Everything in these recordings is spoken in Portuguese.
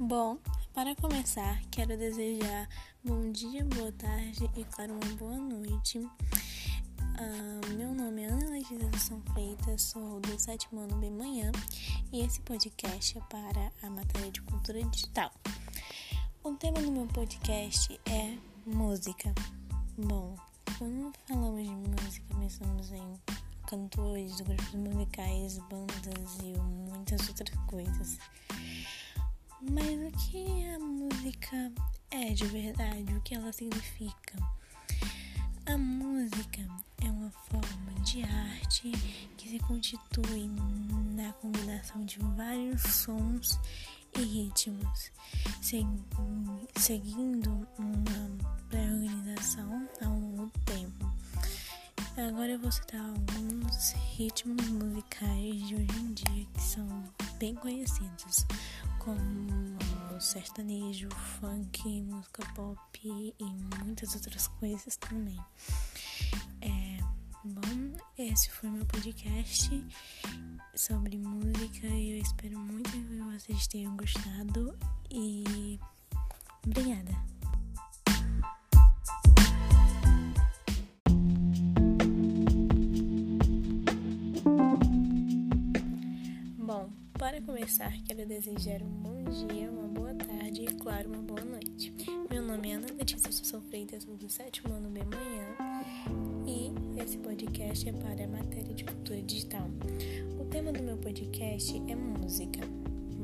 Bom, para começar, quero desejar bom dia, boa tarde e, claro, uma boa noite. Uh, meu nome é Ana Letícia São Freitas, sou do sétimo ano bem manhã e esse podcast é para a matéria de cultura digital. O tema do meu podcast é música. Bom, quando falamos de música, pensamos em cantores, grupos musicais, bandas e muitas outras coisas. Mas o que a música é de verdade? O que ela significa? A música é uma forma de arte que se constitui na combinação de vários sons e ritmos, seguindo uma pré-organização ao longo do tempo. Agora eu vou citar alguns ritmos musicais de hoje em dia que são bem conhecidos, como sertanejo, funk, música pop e muitas outras coisas também. É, bom, esse foi meu podcast sobre música e eu espero muito que vocês tenham gostado e obrigada. Para começar, quero desejar um bom dia, uma boa tarde e, claro, uma boa noite. Meu nome é Ana Letícia Souza Freitas, do sétimo ano B Manhã, e esse podcast é para a matéria de cultura digital. O tema do meu podcast é música.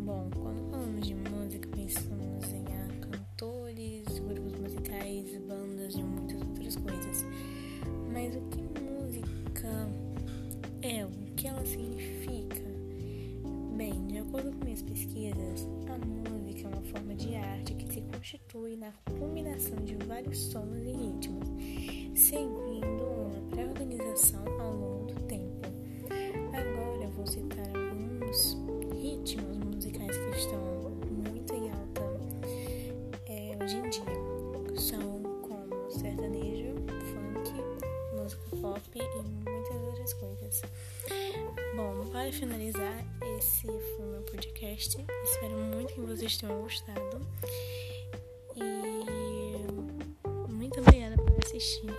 Bom, quando falamos de música, pensamos em ah, cantores, grupos musicais, bandas e muitas outras coisas. Mas o que música é? O que ela significa? Acordo com minhas pesquisas, a música é uma forma de arte que se constitui na combinação de vários sons e ritmos, seguindo uma pré-organização ao longo do tempo. Agora vou citar alguns ritmos musicais que estão muito em alta é, hoje em dia. São como sertanejo, funk, música pop e muitas outras coisas. Bom, para finalizar, esse foi meu podcast. Espero muito que vocês tenham gostado. E muito obrigada por assistir.